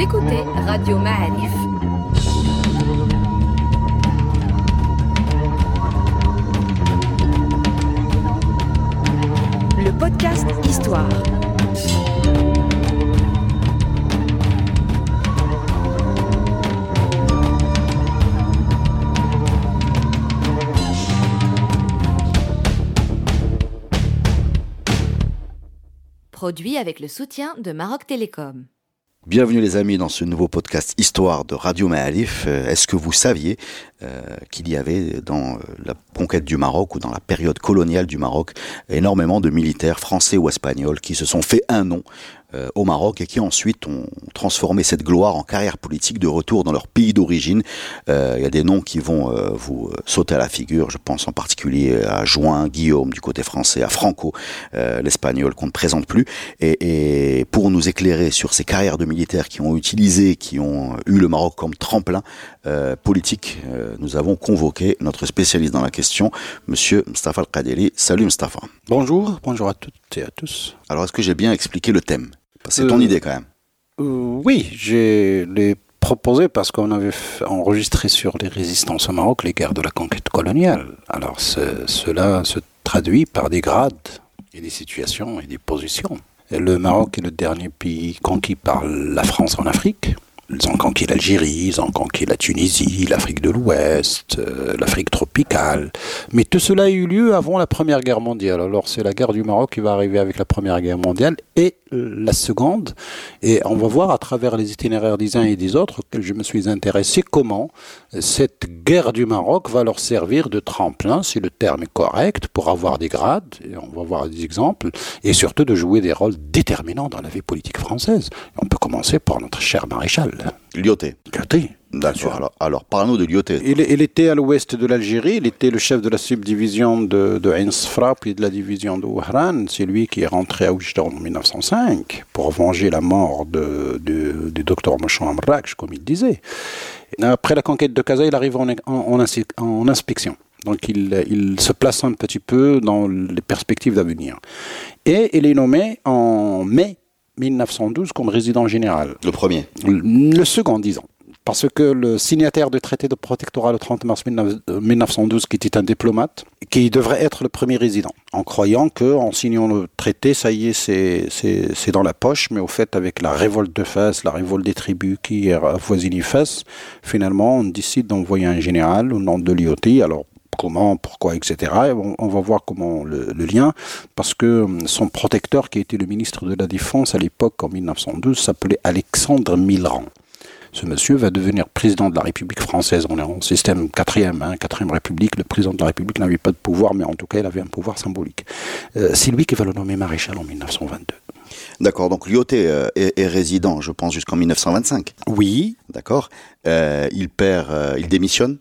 Écoutez Radio Ma'arif. Le podcast Histoire. Produit avec le soutien de Maroc Télécom. Bienvenue les amis dans ce nouveau podcast Histoire de Radio Maalif. Euh, Est-ce que vous saviez euh, qu'il y avait dans euh, la conquête du Maroc ou dans la période coloniale du Maroc énormément de militaires français ou espagnols qui se sont fait un nom euh, au Maroc et qui ensuite ont transformé cette gloire en carrière politique de retour dans leur pays d'origine. Euh, Il y a des noms qui vont euh, vous sauter à la figure. Je pense en particulier à Join, Guillaume du côté français, à Franco, euh, l'espagnol qu'on ne présente plus. Et, et pour nous éclairer sur ces carrières de militaires qui ont utilisé, qui ont eu le Maroc comme tremplin euh, politique, euh, nous avons convoqué notre spécialiste dans la question, Monsieur Mustafa Al-Qadeli. Salut Mustafa. Bonjour, bonjour à toutes et à tous. Alors est-ce que j'ai bien expliqué le thème? C'est ton Euh, idée quand même. Euh, oui, j'ai les proposé parce qu'on avait enregistré sur les résistances au Maroc les guerres de la conquête coloniale. Alors ce- cela se traduit par des grades et des situations et des positions. Et le Maroc est le dernier pays conquis par la France en Afrique. Ils ont conquis l'Algérie, ils ont conquis la Tunisie, l'Afrique de l'Ouest, euh, l'Afrique tropicale. Mais tout cela a eu lieu avant la Première Guerre mondiale. Alors c'est la guerre du Maroc qui va arriver avec la Première Guerre mondiale et la seconde. Et on va voir à travers les itinéraires des uns et des autres auxquels je me suis intéressé comment cette guerre du Maroc va leur servir de tremplin, si le terme est correct, pour avoir des grades, et on va voir des exemples, et surtout de jouer des rôles déterminants dans la vie politique française. On peut commencer par notre cher maréchal. Lyoté. Regardez. D'accord. Alors, alors parle-nous de Lyoté. Il, il était à l'ouest de l'Algérie, il était le chef de la subdivision de, de puis de la division de Ouhran. C'est lui qui est rentré à Oujda en 1905 pour venger la mort de, de- du docteur Mouchon Amrak, comme il disait. Après la conquête de Casa, il arrive en, en- en insi- en inspection. Donc il, il se place un petit peu dans les perspectives d'avenir. Et il est nommé en mai 1912 comme résident général. Le premier. Le second, disons. Parce que le signataire du traité de protectorat le 30 mars 1912, qui était un diplomate, qui devrait être le premier résident, en croyant que en signant le traité, ça y est, c'est- dans la poche, mais au fait, avec la révolte de Fès, la révolte des tribus qui avoisinent Fès, finalement, on décide d'envoyer un général au nom de Lyoté. Alors, comment, pourquoi, etc. Et on, on va voir comment le, le lien, parce que hum, son protecteur, qui était le ministre de la Défense à l'époque, en 1912, s'appelait Alexandre Milran. Ce monsieur va devenir président de la République française. On est en système quatrième, hein, quatrième République. Le président de la République n'avait pas de pouvoir, mais en tout cas, il avait un pouvoir symbolique. Euh, c'est lui qui va le nommer maréchal en 1922. D'accord. Donc Lyoté euh, est, est résident, je pense, jusqu'en 1925. Oui, D'accord. Euh, il perd, euh, il démissionne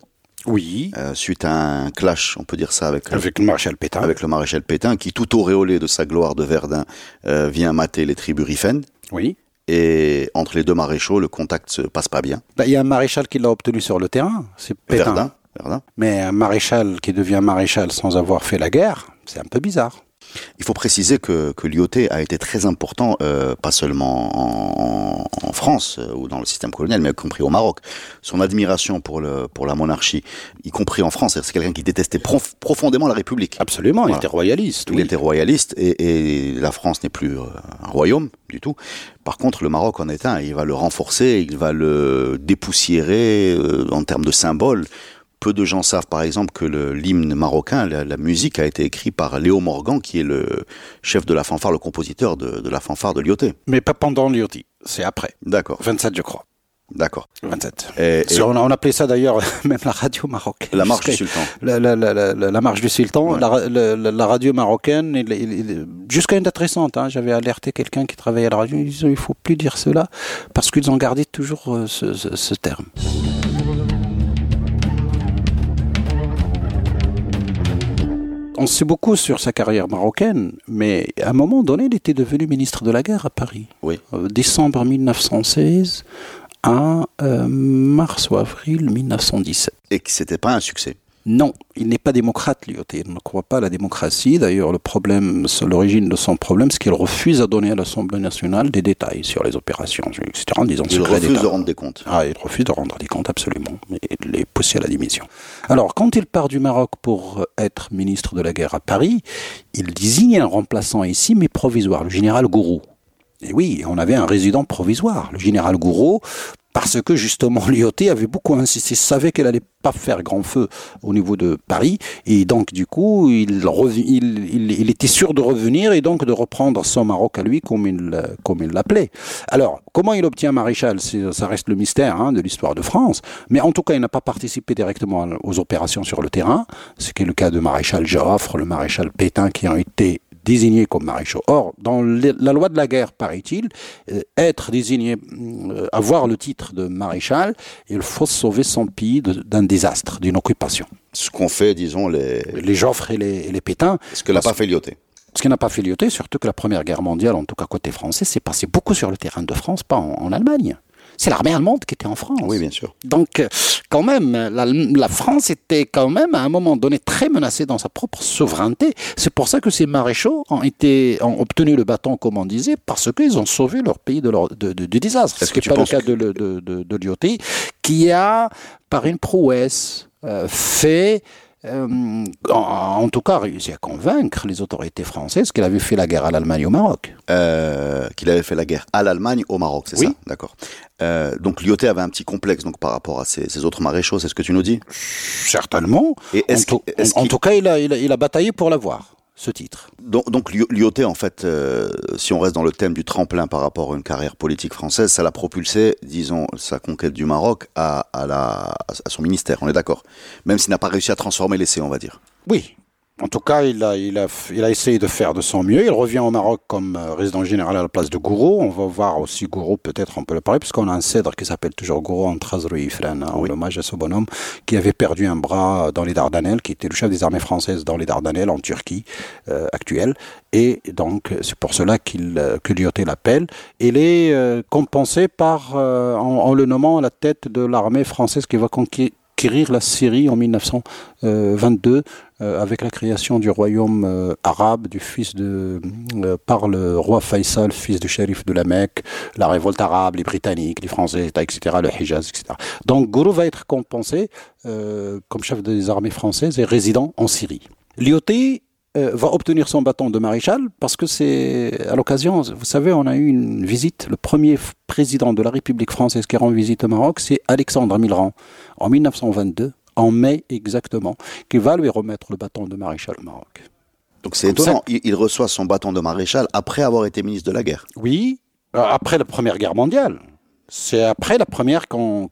oui, euh, suite à un clash, on peut dire ça, avec, avec le maréchal Pétain. avec le maréchal Pétain, qui tout auréolé de sa gloire de Verdun euh, vient mater les tribus rifennes. Oui. Et entre les deux maréchaux, le contact se passe pas bien. Bah, Il y a un maréchal qui l'a obtenu sur le terrain, c'est Pétain. Verdun. Verdun. Mais un maréchal qui devient maréchal sans avoir fait la guerre, c'est un peu bizarre. Il faut préciser que, que Lyoté a été très important, euh, pas seulement en, en France euh, ou dans le système colonial, mais y compris au Maroc. Son admiration pour, le, pour la monarchie, y compris en France, c'est quelqu'un qui détestait prof- profondément la République. Absolument, il était royaliste. Il oui. était royaliste et, et la France n'est plus euh, un royaume du tout. Par contre, le Maroc en est un. Il va le renforcer, il va le dépoussiérer euh, en termes de symboles. Peu de gens savent, par exemple, que le- l'hymne marocain, la, la musique a été écrite par Léo Morgan, qui est le chef de la fanfare, le compositeur de, de la fanfare de Lyoté. Mais pas pendant Lyoté, c'est après. D'accord, 27, je crois. d'accord. 27. Et, on, on appelait ça d'ailleurs même la radio marocaine. la marche du sultan. La, la, la, la, la marche du sultan, Ouais. la, ra- la, la- la radio marocaine, jusqu'à une date récente, hein, j'avais alerté quelqu'un qui travaillait à la radio, il disait il faut plus dire cela parce qu'ils ont gardé toujours euh, ce, ce- ce terme. On sait beaucoup sur sa carrière marocaine, mais à un moment donné, il était devenu ministre de la guerre à Paris. Oui. Euh, décembre 1916 à euh, mars ou avril 1917. Et que c'était pas un succès. Non, il n'est pas démocrate, Lyoté. Il ne croit pas à la démocratie. D'ailleurs, le problème, l'origine de son problème, c'est qu'il refuse à donner à l'Assemblée nationale des détails sur les opérations, etc. En disant il refuse de rendre des comptes. Ah, il refuse de rendre des comptes, absolument. Il est poussé à la démission. Alors, quand il part du Maroc pour être ministre de la guerre à Paris, il désigne un remplaçant ici, mais provisoire, le général Gourou. Et oui, on avait un résident provisoire, le général Gouraud, parce que justement Lyoté avait beaucoup insisté, savait qu'elle allait pas faire grand feu au niveau de Paris, et donc du coup il, était sûr de revenir et donc de reprendre son Maroc à lui comme il comme il l'appelait. Alors comment il obtient maréchal, ça reste le mystère hein, de l'histoire de France, mais en tout cas il n'a pas participé directement aux opérations sur le terrain, ce qui est le cas de maréchal Joffre, le maréchal Pétain qui ont été désignés comme maréchaux. Or, dans la loi de la guerre, paraît-il, euh, être désigné, euh, avoir le titre de maréchal, il faut sauver son pays d'un désastre, d'une occupation. Ce qu'ont fait, disons, les... Les Joffres et les, les Pétains. Ce que n'a pas fait Lyoté. Ce qui n'a pas fait Lyoté, surtout que la Première Guerre mondiale, en tout cas côté français, s'est passé beaucoup sur le terrain de France, pas en Allemagne c'est l'armée allemande qui était en France. Oui, bien sûr. Donc, euh, quand même, la, France était quand même à un moment donné très menacée dans sa propre souveraineté. C'est pour ça que ces maréchaux ont été ont obtenu le bâton, comme on disait, parce qu'ils ont sauvé leur pays de, leur, de, du désastre. Ce qui n'est pas le cas de, de, de, Lyoté, qui a, par une prouesse, euh, fait euh, en, tout cas, réussi à convaincre les autorités françaises qu'il avait fait la guerre à l'Allemagne au Maroc. Euh, qu'il avait fait la guerre à l'Allemagne au Maroc, c'est oui. ça D'accord. Euh, donc Lyoté avait un petit complexe donc par rapport à ses, autres maréchaux, c'est ce que tu nous dis? Certainement. Et en, tout cas, il a, il, a, il a bataillé pour l'avoir ce titre. Donc, donc Lyoté, en fait, euh, si on reste dans le thème du tremplin par rapport à une carrière politique française, ça l'a propulsé, disons, sa conquête du Maroc à, à, la, à son ministère, on est d'accord Même s'il n'a pas réussi à transformer l'essai, on va dire. Oui, en tout cas, il a, il, a, il a essayé de faire de son mieux. Il revient au Maroc comme euh, résident général à la place de Gouraud. On va voir aussi Gouraud, peut-être on peut le parler, puisqu'on a un cèdre qui s'appelle toujours Gouraud en Trasrou Ifren, en hommage à ce bonhomme qui avait perdu un bras dans les Dardanelles, qui était le chef des armées françaises dans les Dardanelles, en Turquie euh, actuelle. Et donc, c'est pour cela qu'il euh, que Lyoté l'appelle. Il est euh, compensé par, en, en, le nommant à la tête de l'armée française qui va conquérir la Syrie en 1922 euh, avec la création du royaume euh, arabe du fils de euh, par le roi Faisal, fils du shérif de la Mecque, la révolte arabe, les Britanniques, les Français, etc., le Hijaz, etc. Donc Gourou va être compensé comme chef des armées françaises et résident en Syrie. Lyoté va obtenir son bâton de maréchal parce que c'est à l'occasion, vous savez, on a eu une visite, le premier président de la République française qui rend visite au Maroc, c'est Alexandre Milran en 1922 en mai exactement, qui va lui remettre le bâton de maréchal au Maroc. Donc c'est étonnant, il, reçoit son bâton de maréchal après avoir été ministre de la guerre. Oui, euh, après la Première Guerre mondiale. C'est après la première qu'on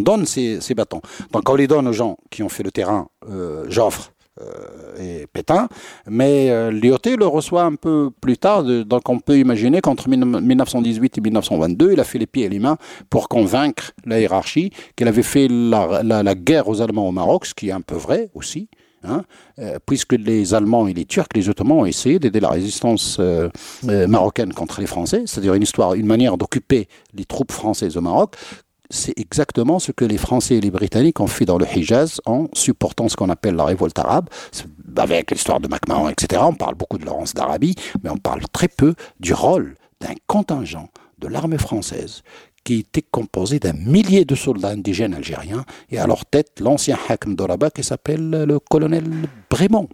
donne ces, bâtons. Donc on les donne aux gens qui ont fait le terrain, euh, Joffre, et Pétain, mais euh, Lyoté le reçoit un peu plus tard, donc on peut imaginer qu'entre 1918 et 1922, il a fait les pieds et les mains pour convaincre la hiérarchie qu'il avait fait la, guerre aux Allemands au Maroc, ce qui est un peu vrai aussi, Hein, euh, puisque les Allemands et les Turcs, les Ottomans ont essayé d'aider la résistance marocaine contre les Français, c'est-à-dire une histoire, une manière d'occuper les troupes françaises au Maroc, c'est exactement ce que les Français et les Britanniques ont fait dans le Hijaz en supportant ce qu'on appelle la révolte arabe, avec l'histoire de MacMahon, etc. On parle beaucoup de Laurence d'Arabie, mais on parle très peu du rôle d'un contingent de l'armée française qui était composé d'un millier de soldats indigènes algériens et à leur tête l'ancien Hakim d'Oraba qui s'appelle le colonel Brémond.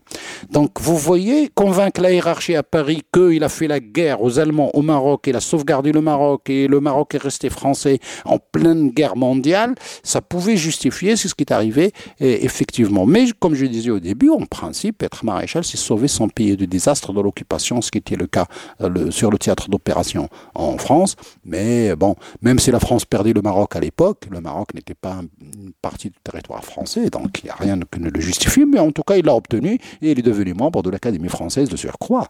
Donc vous voyez, convaincre la hiérarchie à Paris qu'il a fait la guerre aux Allemands au Maroc et a sauvegardé le Maroc et le Maroc est resté français en pleine guerre mondiale, ça pouvait justifier ce qui est arrivé effectivement. Mais comme je disais au début, en principe, être maréchal, c'est sauver son pays du désastre de l'occupation, ce qui était le cas euh, sur le théâtre d'opération en France. Mais bon, même si la France perdait le Maroc à l'époque, le Maroc n'était pas une partie du territoire français, donc il n'y a rien qui ne le justifie, mais en tout cas il l'a obtenu et il est devenu membre de l'Académie française de surcroît.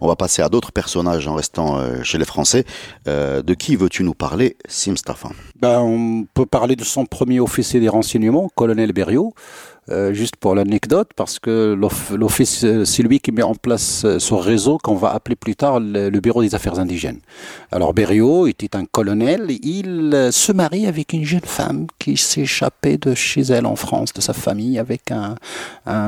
On va passer à d'autres personnages en restant euh, chez les Français. Euh, de qui veux-tu nous parler, Sim ben, On peut parler de son premier officier des renseignements, colonel Berriot, euh, juste pour l'anecdote, parce que l'Office, euh, c'est lui qui met en place euh, ce réseau qu'on va appeler plus tard le, Bureau des Affaires indigènes. Alors Berriot était un colonel, il se marie avec une jeune femme qui s'échappait de chez elle en France, de sa famille, avec un,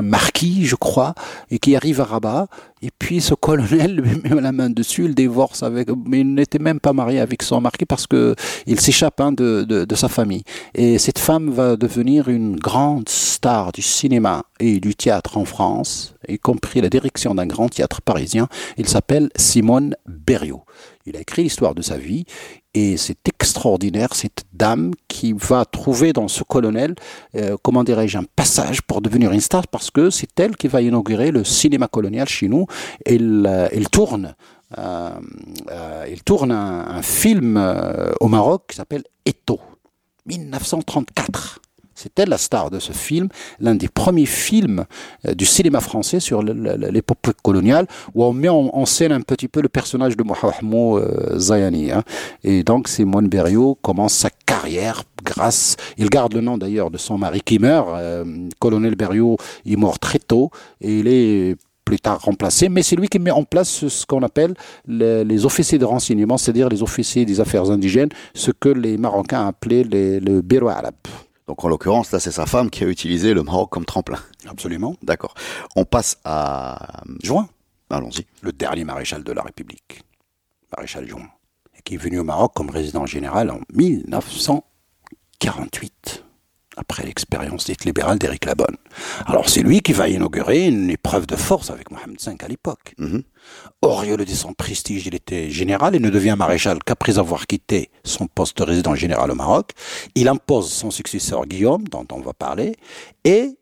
marquis, je crois, et qui arrive à Rabat. Et puis ce colonel lui met la main dessus, il divorce avec, mais il n'était même pas marié avec son marquis parce que il s'échappe hein, de, sa famille. Et cette femme va devenir une grande star du cinéma et du théâtre en France, y compris la direction d'un grand théâtre parisien. Il s'appelle Simone Berriot. Il a écrit l'histoire de sa vie et c'est extraordinaire cette dame qui va trouver dans ce colonel, euh, comment dirais-je, un passage pour devenir une star parce que c'est elle qui va inaugurer le cinéma colonial chez nous. Elle, euh, tourne. Euh, tourne un, un film au Maroc qui s'appelle Eto, 1934. Elle la star de ce film, l'un des premiers films euh, du cinéma français sur l'époque coloniale, où on met en, scène un petit peu le personnage de Mohamed euh, Zayani. Hein. Et donc Simone Berriot commence sa carrière grâce, il garde le nom d'ailleurs de son mari qui meurt, euh, colonel Berriot, il mort très tôt, et il est plus tard remplacé, mais c'est lui qui met en place ce qu'on appelle les, officiers de renseignement, c'est-à-dire les officiers des affaires indigènes, ce que les Marocains appelaient le Bero Arab. Donc en l'occurrence, là, c'est sa femme qui a utilisé le Maroc comme tremplin. Absolument. D'accord. On passe à Juin. Allons-y. Le dernier maréchal de la République, maréchal Juin, qui est venu au Maroc comme résident général en 1948 après l'expérience dite libérale d'Éric Labonne. Alors c'est lui qui va inaugurer une épreuve de force avec Mohamed V à l'époque. Mm Auréolé de son prestige, il était général et ne devient maréchal qu'après avoir quitté son poste de résident général au Maroc. Il impose son successeur Guillaume, dont on va parler, et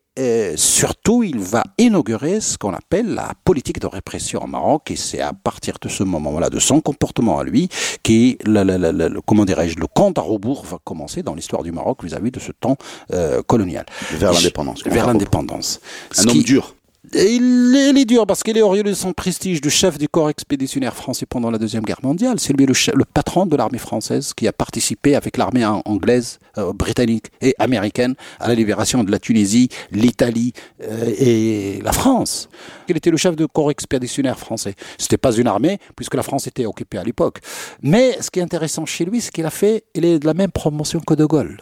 surtout, il va inaugurer ce qu'on appelle la politique de répression au Maroc, et c'est à partir de ce moment-là, de son comportement à lui, qui, le, comment dirais-je, le compte à rebours va commencer dans l'histoire du Maroc vis-à-vis de ce temps euh, colonial. Vers l'indépendance. Vers l'indépendance. Un homme dur il est, dur parce qu'il est auréolé de son prestige de chef du corps expéditionnaire français pendant la Deuxième Guerre mondiale. C'est lui le, patron de l'armée française qui a participé avec l'armée anglaise, euh, britannique et américaine à la libération de la Tunisie, l'Italie euh, et la France. Il était le chef du corps expéditionnaire français. C'était pas une armée puisque la France était occupée à l'époque. Mais ce qui est intéressant chez lui, c'est qu'il a fait, il est de la même promotion que De Gaulle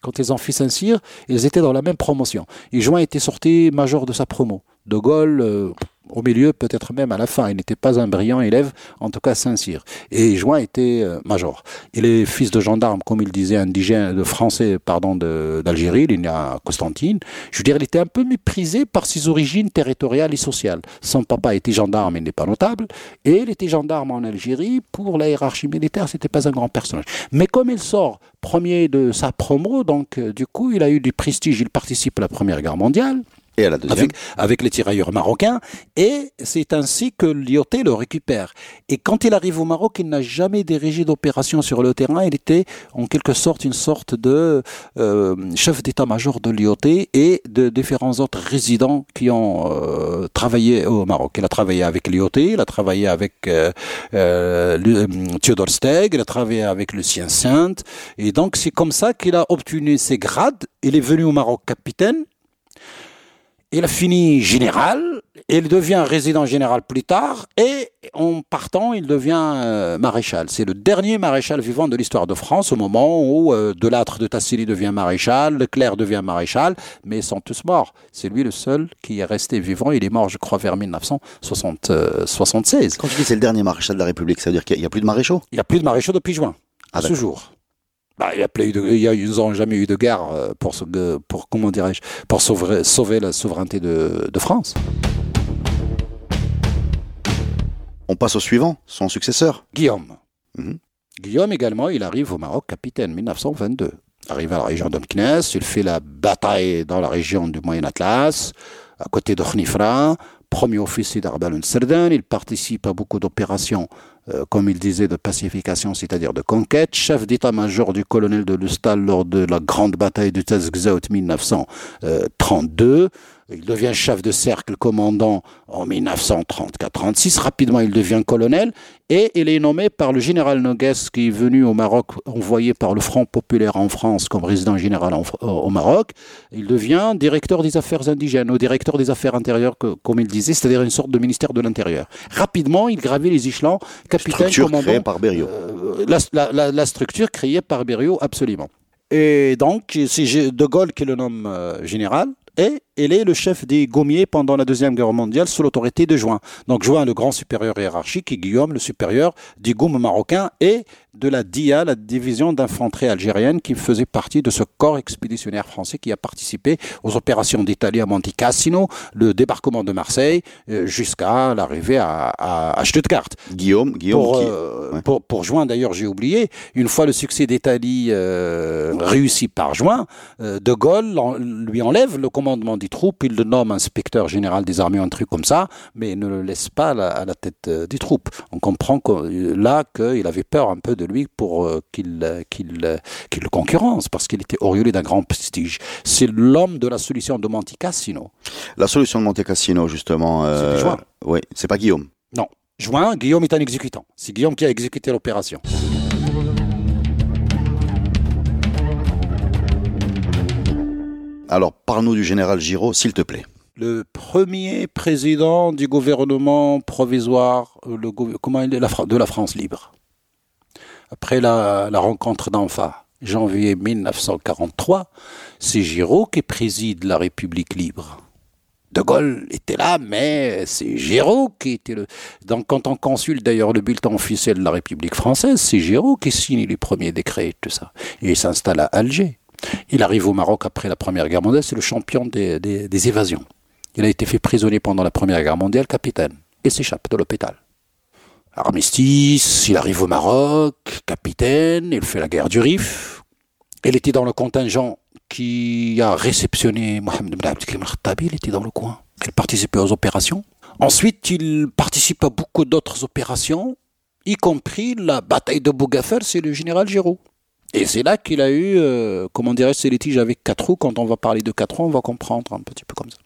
quand ils ont fait Saint-Cyr, ils étaient dans la même promotion. Et Juin était sorti major de sa promo. De Gaulle, euh, au milieu, peut-être même à la fin. Il n'était pas un brillant élève, en tout cas Saint-Cyr. Et Join était euh, major. Il est fils de gendarme, comme il disait, indigène, de français, pardon, d'Algérie, il est né à Constantine. Je veux dire, il était un peu méprisé par ses origines territoriales et sociales. Son papa était gendarme, il n'est pas notable, et il était gendarme en Algérie. Pour la hiérarchie militaire, c'était pas un grand personnage. Mais comme il sort premier de sa promo, donc euh, du coup, il a eu du prestige, il participe à la Première Guerre mondiale. Et à la deuxième. Avec, les tirailleurs marocains. Et c'est ainsi que Lyoté le récupère. Et quand il arrive au Maroc, il n'a jamais dirigé d'opération sur le terrain. Il était en quelque sorte une sorte de euh, chef d'état-major de Lyoté et de différents autres résidents qui ont euh, travaillé au Maroc. Il a travaillé avec Lyoté, il a travaillé avec euh, euh Theodore Steg, il a travaillé avec Lucien Sainte. Et donc c'est comme ça qu'il a obtenu ses grades. Il est venu au Maroc capitaine. Il a fini général, il devient résident général plus tard, et en partant, il devient euh, maréchal. C'est le dernier maréchal vivant de l'histoire de France, au moment où euh, Delattre de Tassili devient maréchal, Leclerc devient maréchal, mais ils sont tous morts. C'est lui le seul qui est resté vivant. Il est mort, je crois, vers 1976. Quand tu dis c'est le dernier maréchal de la République, ça veut dire qu'il n'y a, plus de maréchaux? Il n'y a plus de maréchaux depuis juin, à ah, ce jour. Bah, il y a ils n'ont jamais eu de guerre euh, pour, pour comment dirais-je, pour sauver, sauver, la souveraineté de, de France. On passe au suivant, son successeur. Guillaume. Mhm. Guillaume également, il arrive au Maroc capitaine 1922. Arrive à la région d'Omknes, il fait la bataille dans la région du Moyen Atlas, à côté de Khnifra, premier officier d'Arbal Serdan, il participe à beaucoup d'opérations comme il disait, de pacification, c'est-à-dire de conquête, chef d'état-major du colonel de Lustal lors de la grande bataille de Tazgzaout 1932. Il devient chef de cercle commandant en 1934-36. Rapidement, il devient colonel et il est nommé par le général Nogues qui est venu au Maroc, envoyé par le Front populaire en France comme résident général au Maroc. Il devient directeur des affaires indigènes ou directeur des affaires intérieures, comme il disait, c'est-à-dire une sorte de ministère de l'Intérieur. Rapidement, il gravit les échelons capitaine, structure commandant. créée par Berriot. Euh, la, la, structure créée par Berriot, absolument. Et donc, c'est De Gaulle qui le nomme euh, général et il est le chef des gommiers pendant la Deuxième Guerre mondiale sous l'autorité de Juin. Donc Juin, le grand supérieur hiérarchique, et Guillaume, le supérieur du GOUM marocain et de la DIA, la division d'infanterie algérienne, qui faisait partie de ce corps expéditionnaire français qui a participé aux opérations d'Italie à Monte Cassino, le débarquement de Marseille, euh, jusqu'à l'arrivée à, Stuttgart. Guillaume, Guillaume pour, euh, pour, Juin, d'ailleurs, j'ai oublié, une fois le succès d'Italie euh, réussi par Juin, De Gaulle lui enlève le commandement des troupes, il le nomme inspecteur général des armées, un truc comme ça, mais il ne le laisse pas à la, tête des troupes. On comprend que, là qu'il avait peur un peu de lui pour euh, qu'il qu'il le concurrence, parce qu'il était auréolé d'un grand prestige. C'est l'homme de la solution de Monte Cassino. La solution de Monte Cassino, justement. Euh, c'est. Oui, c'est pas Guillaume. Non. Juin, Guillaume est un exécutant. C'est Guillaume qui a exécuté l'opération. Alors, parle-nous du général Giraud, s'il te plaît le premier président du gouvernement provisoire est, de la France libre après la, rencontre d'Anfa, janvier 1943, c'est Giraud qui préside la République libre. De Gaulle était là, mais c'est Giraud qui était le. Donc, quand on consulte d'ailleurs le bulletin officiel de la République française, c'est Giraud qui signe les premiers décrets et tout ça. Et il s'installe à Alger. Il arrive au Maroc après la Première Guerre mondiale, c'est le champion des, évasions. Il a été fait prisonnier pendant la Première Guerre mondiale, capitaine, et s'échappe de l'hôpital. Armistice, il arrive au Maroc, capitaine, il fait la guerre du Rif. Il était dans le contingent qui a réceptionné Mohamed Ben Khattabi, il était dans le coin. Il participait aux opérations. Ensuite, il participe à beaucoup d'autres opérations, y compris la bataille de Bougafer, c'est le général Giraud. Et c'est là qu'il a eu, euh, comment dirais-je, ces litiges avec quatre roues. Quand on va parler de quatre roues, on va comprendre un petit peu comme ça.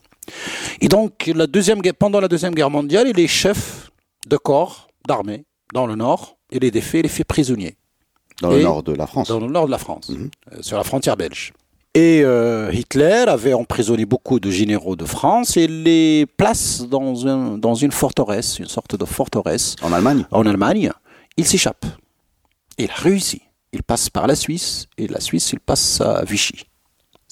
Et donc, la deuxième, pendant la Deuxième Guerre mondiale, il est chef de corps d'armée dans le nord. Il les défait, il les fait prisonniers. Dans le nord de la France. Dans le nord de la France, mhm. euh, sur la frontière belge. Et euh, Hitler avait emprisonné beaucoup de généraux de France et les place dans, un, dans une forteresse, une sorte de forteresse. En Allemagne En Allemagne. Il s'échappe. Il réussit. Il passe par la Suisse et la Suisse, il passe à Vichy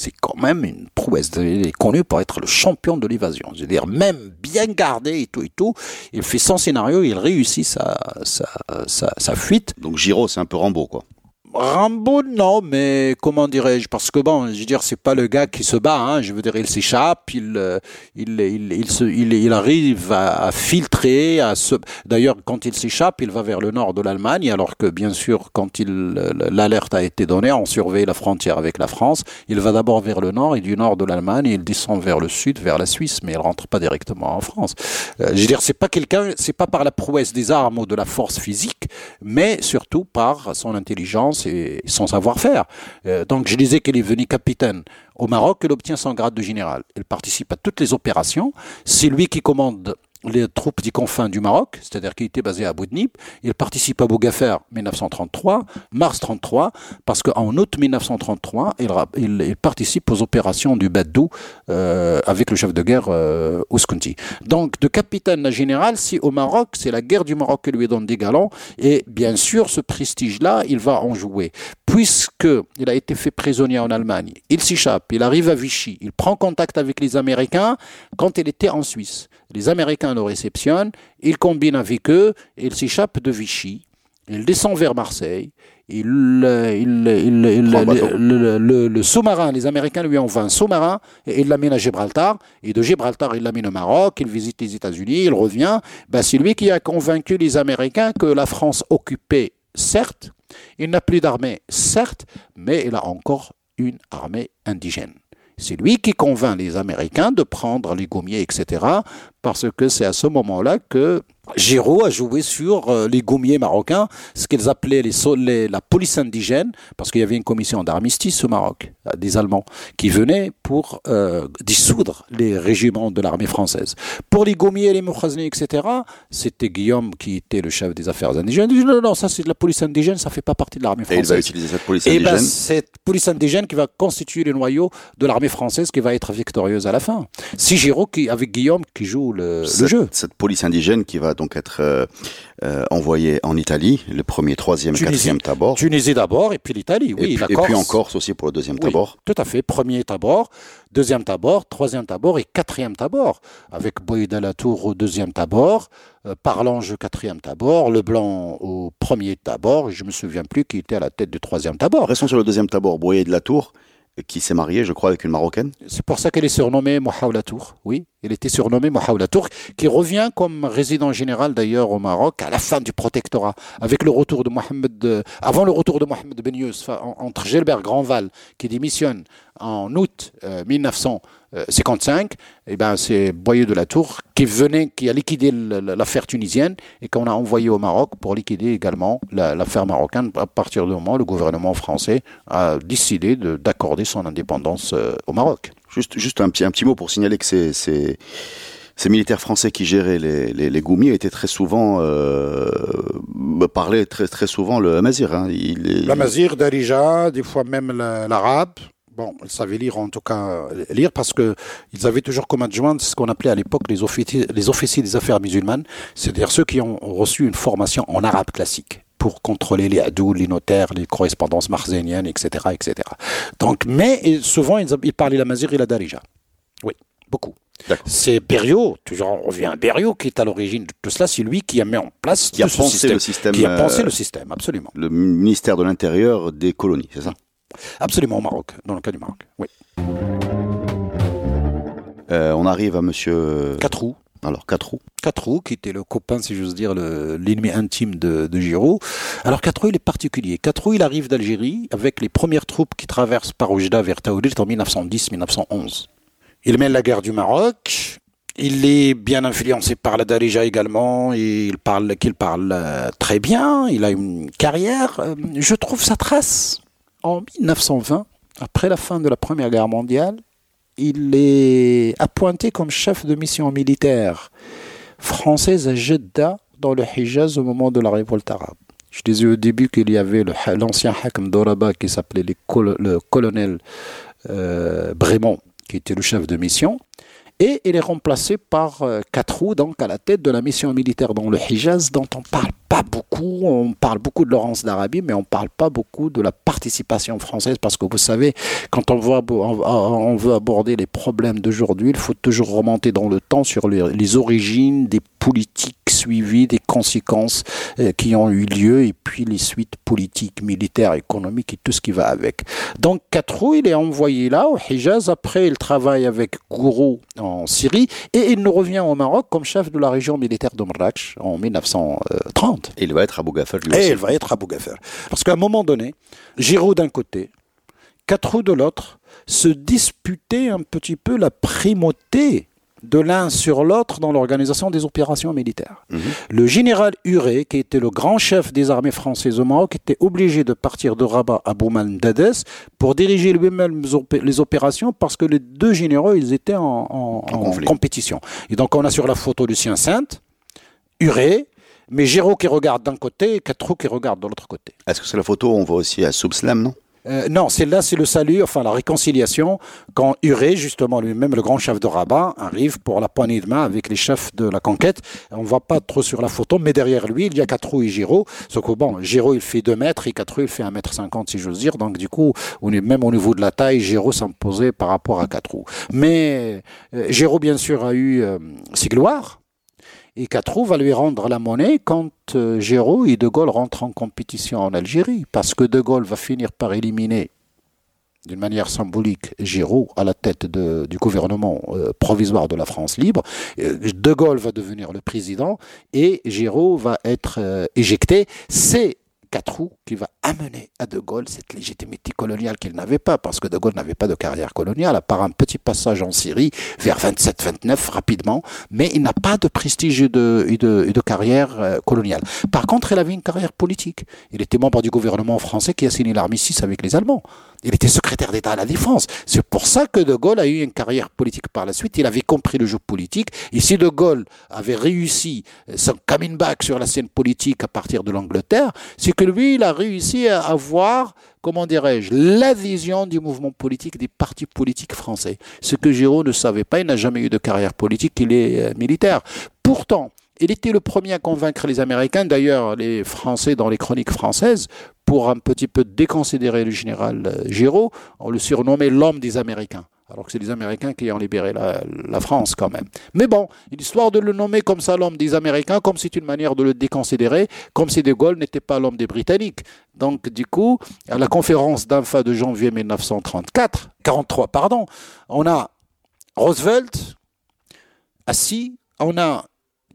c'est quand même une prouesse. Il est connu pour être le champion de l'évasion. Je veux dire, même bien gardé et tout et tout, il fait son scénario, il réussit sa fuite. Donc Giro, c'est un peu Rambo, quoi. Rambo, non, mais comment dirais-je? Parce que bon, je veux dire, c'est pas le gars qui se bat. Hein, je veux dire, il s'échappe, il, euh, il, il, il, se, il, il arrive à, filtrer, à se. D'ailleurs, quand il s'échappe, il va vers le nord de l'Allemagne, alors que bien sûr, quand il l'alerte a été donnée, on surveille la frontière avec la France. Il va d'abord vers le nord et du nord de l'Allemagne, il descend vers le sud, vers la Suisse, mais il rentre pas directement en France. Euh, je veux dire, c'est pas quelqu'un, c'est pas par la prouesse des armes ou de la force physique, mais surtout par son intelligence et son savoir-faire. Euh, donc je disais qu'elle est venue capitaine au Maroc, elle obtient son grade de général. Elle participe à toutes les opérations. C'est lui qui commande les troupes des confins du Maroc, c'est-à-dire qu'il était basé à Boudnib. Il participe à Bougafer 1933, mars 33, parce qu'en août 1933, il, participe aux opérations du Badou euh, avec le chef de guerre euh, Ouskunti. Donc, de capitaine à général, si au Maroc, c'est la guerre du Maroc qui lui donne des galons, et bien sûr, ce prestige-là, il va en jouer. Puisqu'il a été fait prisonnier en Allemagne, il s'échappe, il arrive à Vichy, il prend contact avec les Américains quand il était en Suisse. Les Américains le réceptionnent, il combine avec eux, il s'échappe de Vichy, il descend vers Marseille, il, le, sous-marin, les Américains lui envoient un sous-marin et il l'amène à Gibraltar. Et de Gibraltar, il l'amène au Maroc, il visite les États-Unis, il revient. Ben, c'est lui qui a convaincu les Américains que la France occupait, certes, il n'a plus d'armée, certes, mais il a encore une armée indigène. C'est lui qui convainc les Américains de prendre les gommiers, etc. Parce que c'est à ce moment-là que Giraud a joué sur euh, les gommiers marocains, ce qu'ils appelaient les, la police indigène, parce qu'il y avait une commission d'armistice au Maroc, euh, des Allemands, qui venaient pour euh, dissoudre les régiments de l'armée française. Pour les gommiers, les moukhazni, etc., c'était Guillaume qui était le chef des affaires indigènes. Il dit non, non, ça c'est de la police indigène, ça fait pas partie de l'armée française. Et il va utiliser cette police ben, indigène. Et cette police indigène qui va constituer le noyau de l'armée française qui va être victorieuse à la fin. C'est Giraud qui, avec Guillaume qui joue le, le jeu. Cette police indigène qui va donc être euh, euh, envoyé en Italie, le premier, troisième, quatrième tabord. Tunisie d'abord, et puis l'Italie, oui. Et puis, et puis en Corse aussi pour le deuxième tabord. Tout à fait. Premier tabord, deuxième tabord, troisième tabord et quatrième tabord. Avec Boïda Latour au deuxième tabord, euh, Parlange au quatrième tabord, Leblanc au premier tabord, je me souviens plus qui était à la tête du troisième tabord. Restons sur le deuxième tabord, Boyer de Latour qui s'est marié, je crois, avec une Marocaine. C'est pour ça qu'elle est surnommée Tour. Oui, elle était surnommée Tour, qui revient comme résident général d'ailleurs au Maroc à la fin du protectorat, avec le retour de Mohamed, euh, avant le retour de Mohamed Ben entre Gilbert Grandval, qui démissionne en août 1955, et ben c'est Boyer de la Tour qui venait, qui a liquidé l'affaire tunisienne et qu'on a envoyé au Maroc pour liquider également l'affaire marocaine. À partir du moment où le gouvernement français a décidé d'accorder son indépendance euh, au Maroc. Juste, juste un petit, un petit mot pour signaler que c'est ces militaires français qui géraient les, les, les Goumis étaient très souvent euh, parlaient très très souvent le Amazir. Hein. Il, L'Amazir, Darija, des fois même l'arabe. Bon, ils savaient lire en tout cas lire parce que ils avaient toujours comme adjoint ce qu'on appelait à l'époque les officiers, les officiers des affaires musulmanes, c'est-à-dire ceux qui ont reçu une formation en arabe classique pour contrôler les hadous, les notaires, les correspondances marzéniennes, etc., etc. Donc, mais souvent ils, ils parlaient la mazir et la darija. Oui, beaucoup. C'est Berriot, toujours on revient à Berriot qui est à l'origine de tout cela, c'est lui qui a mis en place qui a pensé le système, qui a pensé le système, absolument. Le ministère de l'Intérieur des colonies, c'est ça? Absolument, au Maroc, dans le cas du Maroc, oui. Euh, on arrive à monsieur. Catrou. Alors, Catrou. Catrou, qui était le copain, si j'ose dire, l'ennemi intime de, de Giraud. Alors, Catrou, il est particulier. Catrou, il arrive d'Algérie avec les premières troupes qui traversent par Oujda vers Taoulit en 1910-1911. Il mène la guerre du Maroc. Il est bien influencé par la Darija également. Et il parle, qu'il parle euh, très bien. Il a une carrière. Euh, je trouve sa trace en 1920, après la fin de la Première Guerre mondiale, il est appointé comme chef de mission militaire française à Jeddah, dans le Hijaz, au moment de la révolte arabe. Je disais au début qu'il y avait l'ancien Hakam d'Oraba qui s'appelait le colonel euh, qui était le chef de mission. Et il est remplacé par euh, Katrou, donc à la tête de la mission militaire dans le Hijaz, dont on parle pas beaucoup. On parle beaucoup de Laurence d'Arabie, mais on parle pas beaucoup de la participation française, parce que vous savez, quand veut, on veut aborder les problèmes d'aujourd'hui, il faut toujours remonter dans le temps sur les origines des politiques suivies, des conséquences euh, qui ont eu lieu, et puis les suites politiques, militaires, économiques et tout ce qui va avec. Donc Katrou, il est envoyé là, au Hijaz. Après, il travaille avec Gourou en Syrie, et il nous revient au Maroc comme chef de la région militaire de en 1930. Et il va être à Bougafer lui Et il va être à Bougafer. Parce qu'à un moment donné, Giraud d'un côté, Katrou de l'autre, se disputaient un petit peu la primauté de l'un sur l'autre dans l'organisation des opérations militaires. Mhm. Le général Huré, qui était le grand chef des armées françaises au Maroc, était obligé de partir de Rabat à Bouman d'Adès pour diriger lui-même les opérations parce que les deux généraux, ils étaient en, compétition. Et donc on a sur la photo Lucien Sainte, Huré, mais Géraud qui regarde d'un côté et Catrou qui regarde de l'autre côté. Est-ce que c'est la photo où on voit aussi à Soubslam, non? Euh, non, c'est là, c'est le salut, enfin la réconciliation, quand Uré, justement lui-même, le grand chef de Rabat, arrive pour la poignée de main avec les chefs de la conquête. On ne voit pas trop sur la photo, mais derrière lui, il y a Catrou et Giraud. Sauf que bon, Giraud, il fait 2 mètres et Catrou, il fait 1 mètre 50, si j'ose dire. Donc du coup, on est même au niveau de la taille, Giraud s'imposait par rapport à Catrou. Mais euh, bien sûr, a eu euh, ses gloires et Catrou va lui rendre la monnaie quand euh, Géraud et De Gaulle rentrent en compétition en Algérie, parce que De Gaulle va finir par éliminer d'une manière symbolique Giraud à la tête du gouvernement euh, provisoire de la France libre. Euh, de Gaulle va devenir le président et Giraud va être éjecté. C'est quatre roues qui va amener à De Gaulle cette légitimité coloniale qu'il n'avait pas, parce que De Gaulle n'avait pas de carrière coloniale, à part un petit passage en Syrie vers 27-29 rapidement, mais il n'a pas de prestige et de, de, de carrière euh, coloniale. Par contre, il avait une carrière politique. Il était membre du gouvernement français qui a signé l'armistice avec les Allemands. Il était secrétaire d'État à la Défense. C'est pour ça que De Gaulle a eu une carrière politique par la suite. Il avait compris le jeu politique. Et si De Gaulle avait réussi son coming back sur la scène politique à partir de l'Angleterre, c'est que lui, il a réussi à avoir comment dirais-je, l'adhésion du mouvement politique des partis politiques français. Ce que Giraud ne savait pas, il n'a jamais eu de carrière politique, il est euh, militaire. Pourtant, il était le premier à convaincre les Américains, d'ailleurs les Français dans les chroniques françaises, pour un petit peu déconsidérer le général euh, Giraud, on le surnommait l'homme des Américains. Alors que c'est les Américains qui ont libéré la, France quand même. Mais bon, l'histoire de le nommer comme ça l'homme des Américains, comme c'est une manière de le déconsidérer, comme si De Gaulle n'était pas l'homme des Britanniques. Donc du coup, à la conférence d'Anfa de janvier 1934, 43 pardon, on a Roosevelt assis, on a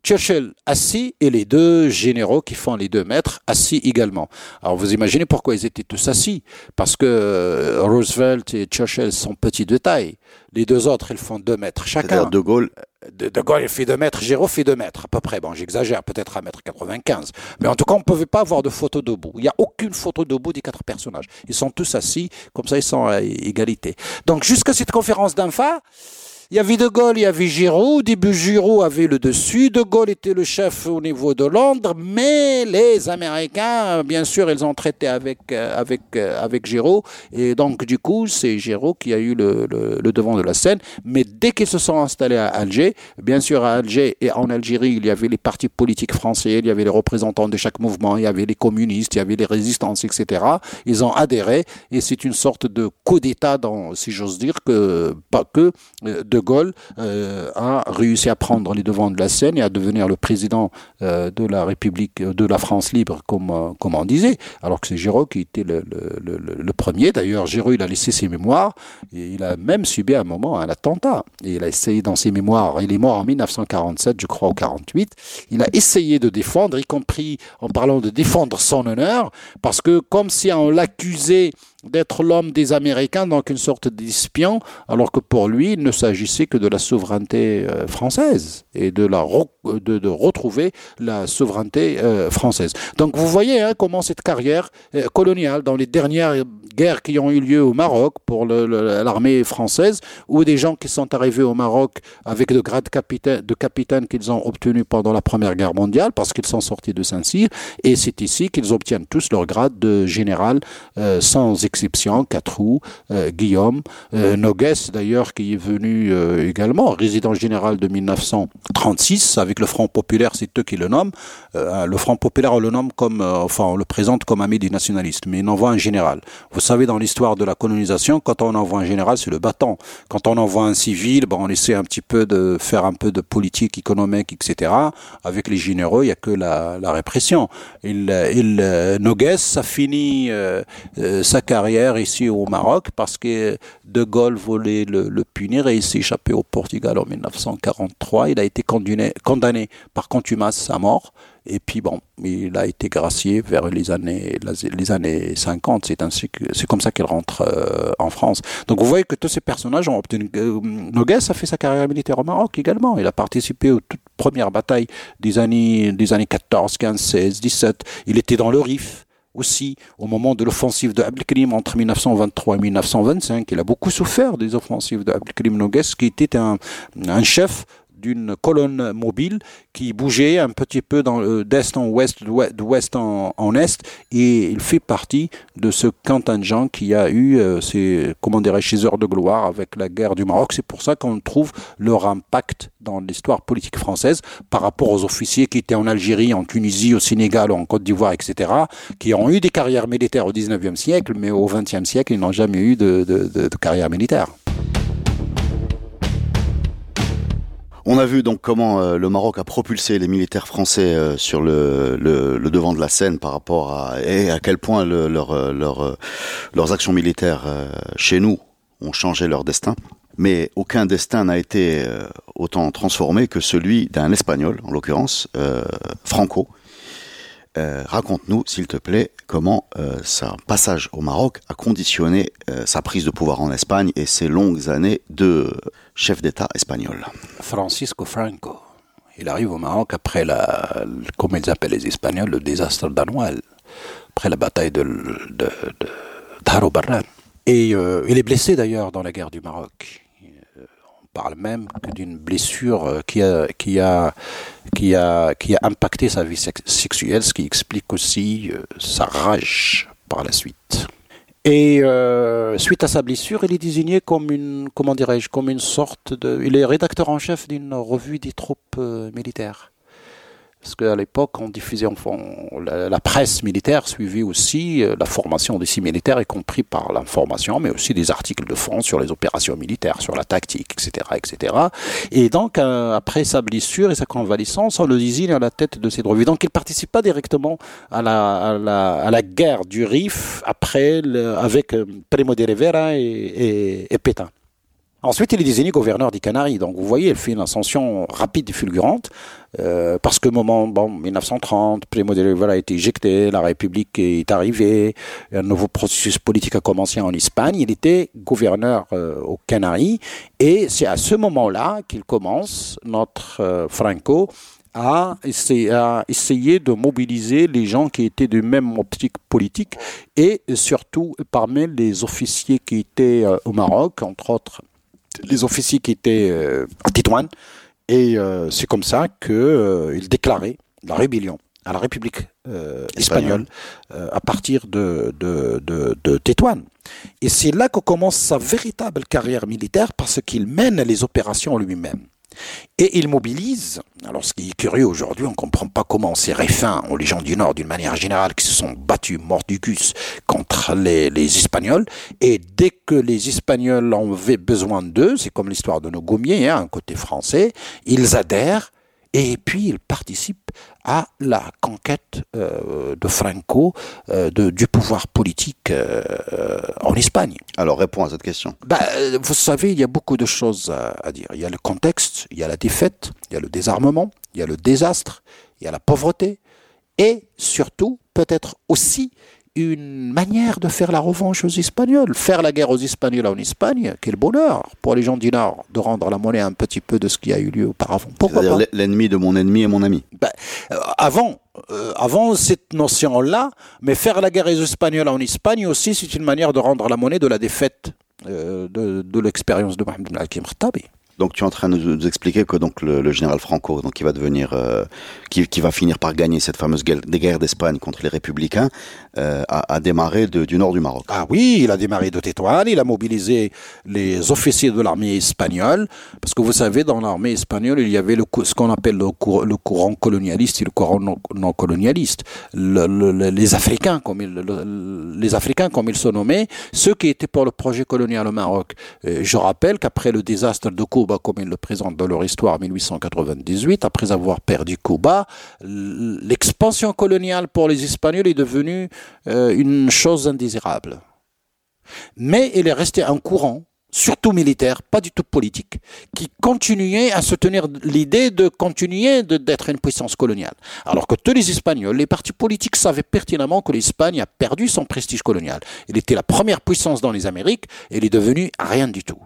Churchill assis et les deux généraux qui font les deux maîtres assis également. Alors vous imaginez pourquoi ils étaient tous assis? Parce que euh, Roosevelt et Churchill sont petits de taille. Les deux autres, ils font deux mètres chacun. De Gaulle de, Gaulle, fait deux mètres, Géraud fait deux mètres, à peu près. Bon, j'exagère, peut-être à mètre 95. Mais en tout cas, on ne pouvait pas avoir de photo debout. Il n'y a aucune photo debout des quatre personnages. Ils sont tous assis, comme ça, ils sont à égalité. Donc, jusqu'à cette conférence d'Infa, il y avait De Gaulle, il y avait Giraud. Au début, Giraud avait le dessus. De Gaulle était le chef au niveau de Londres. Mais les Américains, bien sûr, ils ont traité avec, euh, avec, euh, avec Giraud. Et donc, du coup, c'est Giraud qui a eu le, le, devant de la scène. Mais dès qu'ils se sont installés à Alger, bien sûr, à Alger et en Algérie, il y avait les partis politiques français, il y avait les représentants de chaque mouvement, il y avait les communistes, il y avait les résistances, etc. Ils ont adhéré. Et c'est une sorte de coup d'État, si j'ose dire, que, pas que, euh, de de Gaulle euh, a réussi à prendre les devants de la scène et à devenir le président euh, de la République, de la France libre, comme, euh, comme on disait, alors que c'est Giraud qui était le, premier. D'ailleurs, Giraud, il a laissé ses mémoires et il a même subi à un moment un attentat. Et il a essayé dans ses mémoires, il est mort en 1947, je crois, au 48, il a essayé de défendre, y compris en parlant de défendre son honneur, parce que comme si on l'accusait d'être l'homme des Américains, donc une sorte d'espion, alors que pour lui, il ne s'agissait que de la souveraineté euh, française et de, retrouver la souveraineté euh, française. Donc vous voyez hein, comment cette carrière euh, coloniale, dans les dernières guerres qui ont eu lieu au Maroc pour l'armée française, ou des gens qui sont arrivés au Maroc avec de grades capitaine, de capitaine qu'ils ont obtenus pendant la Première Guerre mondiale, parce qu'ils sont sortis de Saint-Cyr, et c'est ici qu'ils obtiennent tous leur grade de général sans exception, Catrou, euh, Guillaume, euh, Nogues d'ailleurs qui est venu euh, également, résident général de 1936 avec le Front populaire, c'est eux qui le nomment. le Front populaire on le nomme comme, enfin on le présente comme ami des nationalistes, mais il envoie un général. Vous savez dans l'histoire de la colonisation, quand on envoie un général, c'est le bâton. Quand on envoie un civil, bon, on essaie un petit peu de faire un peu de politique économique, etc. Avec les généraux, il n'y a que la, répression. Il, il Nogues, ça finit sa carrière ici au Maroc parce que De Gaulle voulait le, punir et il s'est échappé au Portugal en 1943. Il a été condamné par contumace à mort. Et puis bon, il a été gracié vers les années les années 50. C'est ainsi que c'est comme ça qu'il rentre euh, en France. Donc vous voyez que tous ces personnages ont obtenu. Euh, Noguès a fait sa carrière militaire au Maroc également. Il a participé aux toutes premières batailles des années des années 14, 15, 16, 17. Il était dans le Rif aussi au moment de l'offensive de Abdelkrim entre 1923 et 1925. Il a beaucoup souffert des offensives de Abdelkrim Nogues, qui était un, un chef d'une colonne mobile qui bougeait un petit peu d'est en ouest, d'ouest en, est, et il fait partie de ce contingent qui a eu euh, ses, comment dirais-je, ses heures de gloire avec la guerre du Maroc. C'est pour ça qu'on trouve leur impact dans l'histoire politique française par rapport aux officiers qui étaient en Algérie, en Tunisie, au Sénégal, en Côte d'Ivoire, etc., qui ont eu des carrières militaires au 19e siècle, mais au 20e siècle, ils n'ont jamais eu de carrière militaire. On a vu donc comment euh, le Maroc a propulsé les militaires français euh, sur le, devant de la scène par rapport à et à quel point euh, leur, leurs actions militaires chez nous ont changé leur destin. Mais aucun destin n'a été autant transformé que celui d'un Espagnol, en l'occurrence Franco. Raconte-nous, s'il te plaît, comment sa passage au Maroc a conditionné sa prise de pouvoir en Espagne et ses longues années de chef d'État espagnol. Francisco Franco. Il arrive au Maroc après la, comme ils appellent les Espagnols, le désastre d'Anoual, après la bataille de, de, de Et euh, il est blessé d'ailleurs dans la guerre du Maroc. Euh, parle même d'une blessure euh, qui a, qui, a, qui, a, qui a impacté sa vie sexuelle, ce qui explique aussi sa rage par la suite. Et euh, suite à sa blessure, il est désigné comme une, comment dirais-je, comme une sorte de, il est rédacteur en chef d'une revue des troupes euh, militaires. Parce qu'à l'époque, on diffusait, enfin, la, presse militaire suivait aussi euh, la formation des six militaires, y compris par l'information, mais aussi des articles de fond sur les opérations militaires, sur la tactique, etc., etc. Et donc, euh, après sa blessure et sa convalescence, on le désigne à la tête de cette revue. Donc, il participe pas directement à la, à la, à la guerre du Rif après, avec euh, Primo de Rivera et, et, et Pétain. Ensuite, il est désigné gouverneur des Canaries. Donc, vous voyez, il fait une ascension rapide et fulgurante, euh, parce que moment, bon, 1930, Primo de Rivera a été éjecté, la République est arrivée, un nouveau processus politique a commencé en Espagne. Il était gouverneur euh, aux Canaries, et c'est à ce moment-là qu'il commence, notre euh, Franco, à essayer, de mobiliser les gens qui étaient de même optique politique et surtout parmi les officiers qui étaient au Maroc, entre autres les officiers qui étaient euh, à Tétouan. Et euh, c'est comme ça qu'il euh, déclarait la rébellion à la République espagnole à partir de, de, de, de Tétouan. Et c'est là que commence sa véritable carrière militaire parce qu'il mène les opérations lui-même. Et il mobilise, alors ce qui est curieux aujourd'hui, on ne comprend pas comment ces réfins, ou les gens du Nord d'une manière générale, qui se sont battus mordicus contre les, Espagnols, et dès que les Espagnols avaient besoin d'eux, c'est comme l'histoire de nos gommiers, hein, un côté français, ils adhèrent et puis il participe à la conquête euh, de Franco euh, de, du pouvoir politique euh, en Espagne. Alors réponds à cette question. Bah, vous savez, il y a beaucoup de choses à, à, dire. Il y a le contexte, il y a la défaite, il y a le désarmement, il y a le désastre, il y a la pauvreté, et surtout peut-être aussi une manière de faire la revanche aux Espagnols. Faire la guerre aux Espagnols en Espagne, quel bonheur pour les gens du Nord de rendre la monnaie un petit peu de ce qui a eu lieu auparavant. Pourquoi pas L'ennemi de mon ennemi est mon ami. Ben, euh, avant, euh, avant cette notion-là, mais faire la guerre aux Espagnols en Espagne aussi, c'est une manière de rendre la monnaie de la défaite euh, de, de l'expérience de Mohamed Al-Hakim Khattabi. Donc tu es en train de nous expliquer que donc le, général Franco, donc qui va devenir, euh, qui, va finir par gagner cette fameuse guerre, des guerres d'Espagne contre les républicains, euh, a, démarré du nord du Maroc. Ah oui, il a démarré de Tétouan, il a mobilisé les officiers de l'armée espagnole, parce que vous savez, dans l'armée espagnole, il y avait le, ce qu'on appelle le, cour, le, courant colonialiste et le courant non, colonialiste. Le, les Africains, comme ils, les Africains, comme ils sont nommés, ceux qui étaient pour le projet colonial au Maroc. Je rappelle qu'après le désastre de Cuba, comme ils le présentent dans leur histoire en 1898, après avoir perdu Cuba, l'expansion coloniale pour les Espagnols est devenue euh, une chose indésirable. Mais il est resté un courant surtout militaire, pas du tout politique, qui continuait à soutenir l'idée de continuer d'être une puissance coloniale. Alors que tous les Espagnols, les partis politiques savaient pertinemment que l'Espagne a perdu son prestige colonial. Il était la première puissance dans les Amériques il est devenu rien du tout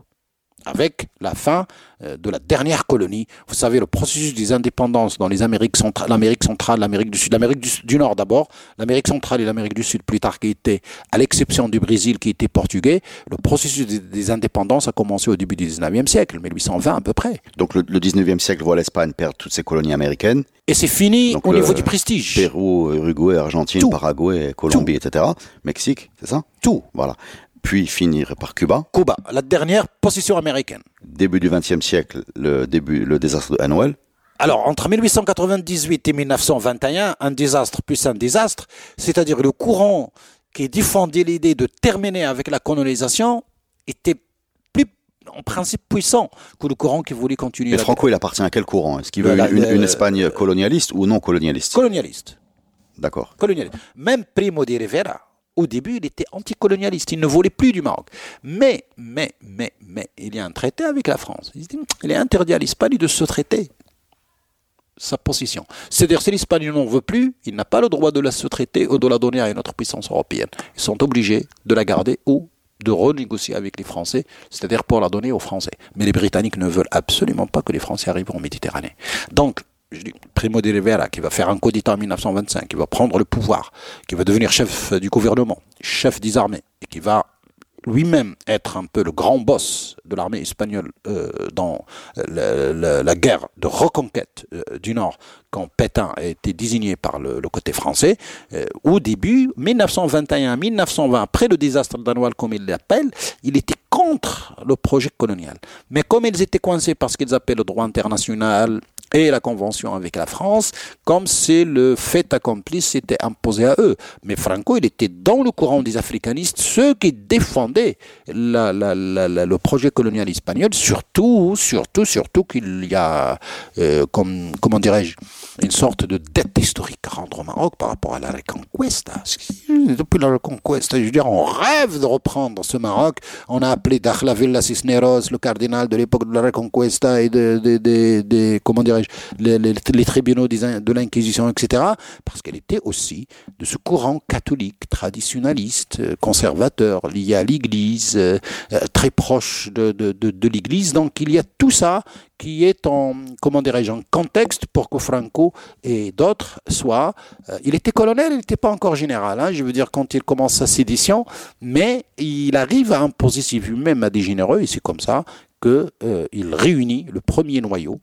avec la fin euh, de la dernière colonie. Vous savez, le processus des indépendances dans les Amériques centrales, l'Amérique centrale, l'Amérique du Sud, l'Amérique du, Nord d'abord, l'Amérique centrale et l'Amérique du Sud plus tard, qui était, à l'exception du Brésil qui était portugais, le processus des, indépendances a commencé au début du 19e siècle, 1820 à peu près. Donc le, le 19e siècle voit l'Espagne perdre toutes ses colonies américaines. Et c'est fini Donc au niveau du prestige. Pérou, Uruguay, Argentine, Tout. Paraguay, Colombie, Tout. etc. Mexique, c'est ça? Tout. Voilà puis finir par Cuba. Cuba, la dernière position américaine. Début du XXe siècle, le début, le désastre de Hanwell. Alors, entre 1898 et 1921, un désastre plus un désastre, c'est-à-dire le courant qui défendait l'idée de terminer avec la colonisation était plus, en principe, puissant que le courant qui voulait continuer. Et Franco, il appartient à quel courant? Est-ce qu'il veut la, une, une, Espagne colonialiste ou non colonialiste? Colonialiste. D'accord. Colonialiste. Même Primo de Rivera, au début, il était anticolonialiste, il ne voulait plus du Maroc. Mais, mais, mais, mais, il y a un traité avec la France. Il, est interdit à l'Espagne de se traiter. sa position. C'est-à-dire, si l'Espagne n'en veut plus, il n'a pas le droit de la sous-traiter ou de la donner à une autre puissance européenne. Ils sont obligés de la garder ou de renégocier avec les Français, c'est-à-dire pour la donner aux Français. Mais les Britanniques ne veulent absolument pas que les Français arrivent en Méditerranée. Donc, je dis, Primo de Rivera, qui va faire un coup d'État en 1925, qui va prendre le pouvoir, qui va devenir chef du gouvernement, chef des armées, et qui va lui-même être un peu le grand boss de l'armée espagnole euh, dans la guerre de reconquête euh, du Nord, quand Pétain a été désigné par le, côté français, euh, au début, 1921-1920, après le désastre d'Anoual, comme il l'appelle, il était contre le projet colonial. Mais comme ils étaient coincés parce qu'ils appellent le droit international et la convention avec la France, comme c'est le fait accompli s'était imposé à eux. Mais Franco, il était dans le courant des africanistes, ceux qui défendaient le projet colonial espagnol, surtout, surtout, surtout qu'il y a, euh, comme, comment dirais-je, une sorte de dette historique à rendre au Maroc par rapport à la Reconquista. Depuis la Reconquista, je veux dire, on rêve de reprendre ce Maroc. On a appelé Villa Cisneros, le cardinal de l'époque de la Reconquista et de, de, de, de comment dirais les, tribunaux de l'Inquisition, etc., parce qu'elle était aussi de ce courant catholique, traditionnaliste, euh, conservateur, lié à l'Église, euh, euh, très proche de, de, l'Église. Donc il y a tout ça qui est en, comment dirais-je, en contexte pour que Franco et d'autres soient. il était colonel, il n'était pas encore général, hein, je veux dire, quand il commence sa sédition, mais il arrive à imposer ses vues même à des généreux, et c'est comme ça qu'il réunit le premier noyau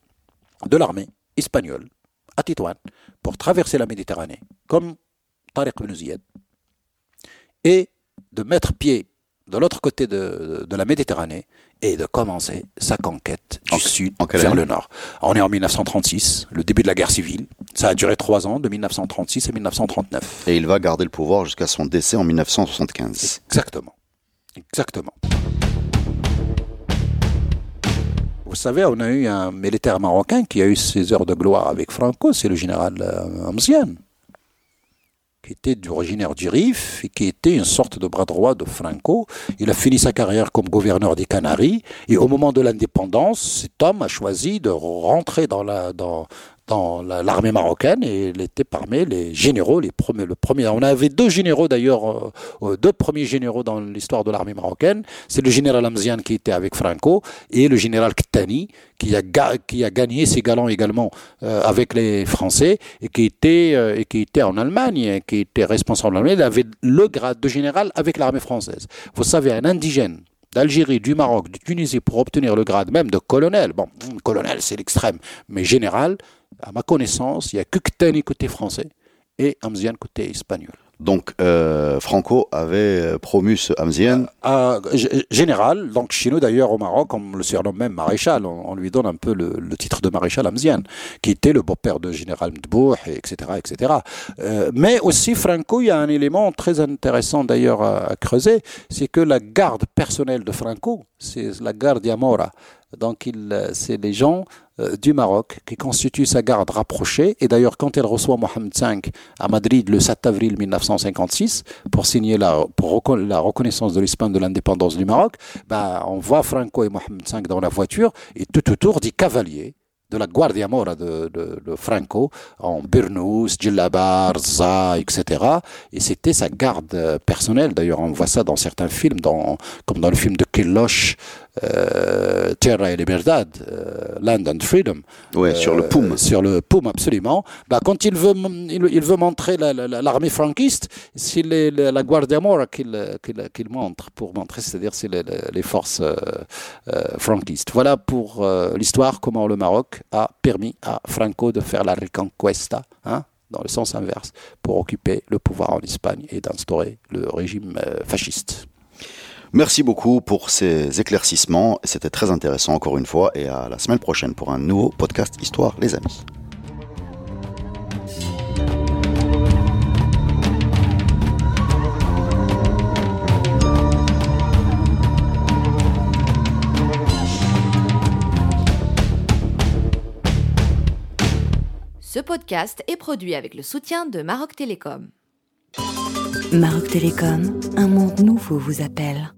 de l'armée espagnole à Tétouan pour traverser la Méditerranée, comme Tariq Ziyad, et de mettre pied de l'autre côté de, la Méditerranée et de commencer sa conquête du sud vers le nord. On est en 1936, le début de la guerre civile. Ça a duré trois ans, de 1936 à 1939. Et il va garder le pouvoir jusqu'à son décès en 1975. Exactement. Exactement. Vous savez, on a eu un militaire marocain qui a eu ses heures de gloire avec Franco, c'est le général euh, Amzian, qui était originaire du Rif et qui était une sorte de bras droit de Franco. Il a fini sa carrière comme gouverneur des Canaries et au moment de l'indépendance, cet homme a choisi de rentrer dans la, dans, dans l'armée marocaine et il était parmi les généraux, les premiers, le premier. On avait deux généraux d'ailleurs, euh, euh, deux premiers généraux dans l'histoire de l'armée marocaine. C'est le général Amzian qui était avec Franco et le général Ktani qui a, gagné ses galons également euh, avec les Français et qui était, en Allemagne, qui était responsable de l'armée. Il avait le grade de général avec l'armée française. Vous savez, un indigène d'Algérie, du Maroc, de Tunisie pour obtenir le grade même de colonel. Bon, colonel, c'est l'extrême, mais général, à ma connaissance, il y a que côté français et Amzian côté espagnol. Donc euh, Franco avait euh, promu ce Hamzien euh, Général, donc chez nous d'ailleurs au Maroc, on le surnomme même maréchal, on, lui donne un peu le, titre de maréchal Hamzien, qui était le beau-père de Général Mdbouh, etc. etc. mais aussi Franco, il y a un élément très intéressant d'ailleurs à, creuser, c'est que la garde personnelle de Franco, c'est la garde Yamora. Donc c'est les gens euh, du Maroc qui constitue sa garde rapprochée. Et d'ailleurs, quand elle reçoit Mohamed V à Madrid le 7 avril 1956 pour signer la, pour la reconnaissance de l'Espagne de l'indépendance du Maroc, bah, on voit Franco et Mohamed V dans la voiture et tout autour des cavaliers de la Guardia Mora de, de, Franco en Burnous, Djillabar, Za, etc. Et c'était sa garde personnelle. D'ailleurs, on voit ça dans certains films, dans, comme dans le film de Kelloch, euh, Terra et Libertad, euh, Land and Freedom. Ouais, sur le Poum. Euh, sur le Poum, absolument. Bah, quand il veut, il, veut montrer l'armée franquiste, c'est la Guardia Mora qu'il montre, pour montrer, c'est-à-dire c'est les, forces franquistes. Voilà pour l'histoire, comment le Maroc a permis à Franco de faire la Reconquista, hein, dans le sens inverse, pour occuper le pouvoir en Espagne et d'instaurer le régime fasciste. Merci beaucoup pour ces éclaircissements. C'était très intéressant encore une fois et à la semaine prochaine pour un nouveau podcast Histoire les amis. Ce podcast est produit avec le soutien de Maroc Télécom. Maroc Télécom, un monde nouveau vous appelle.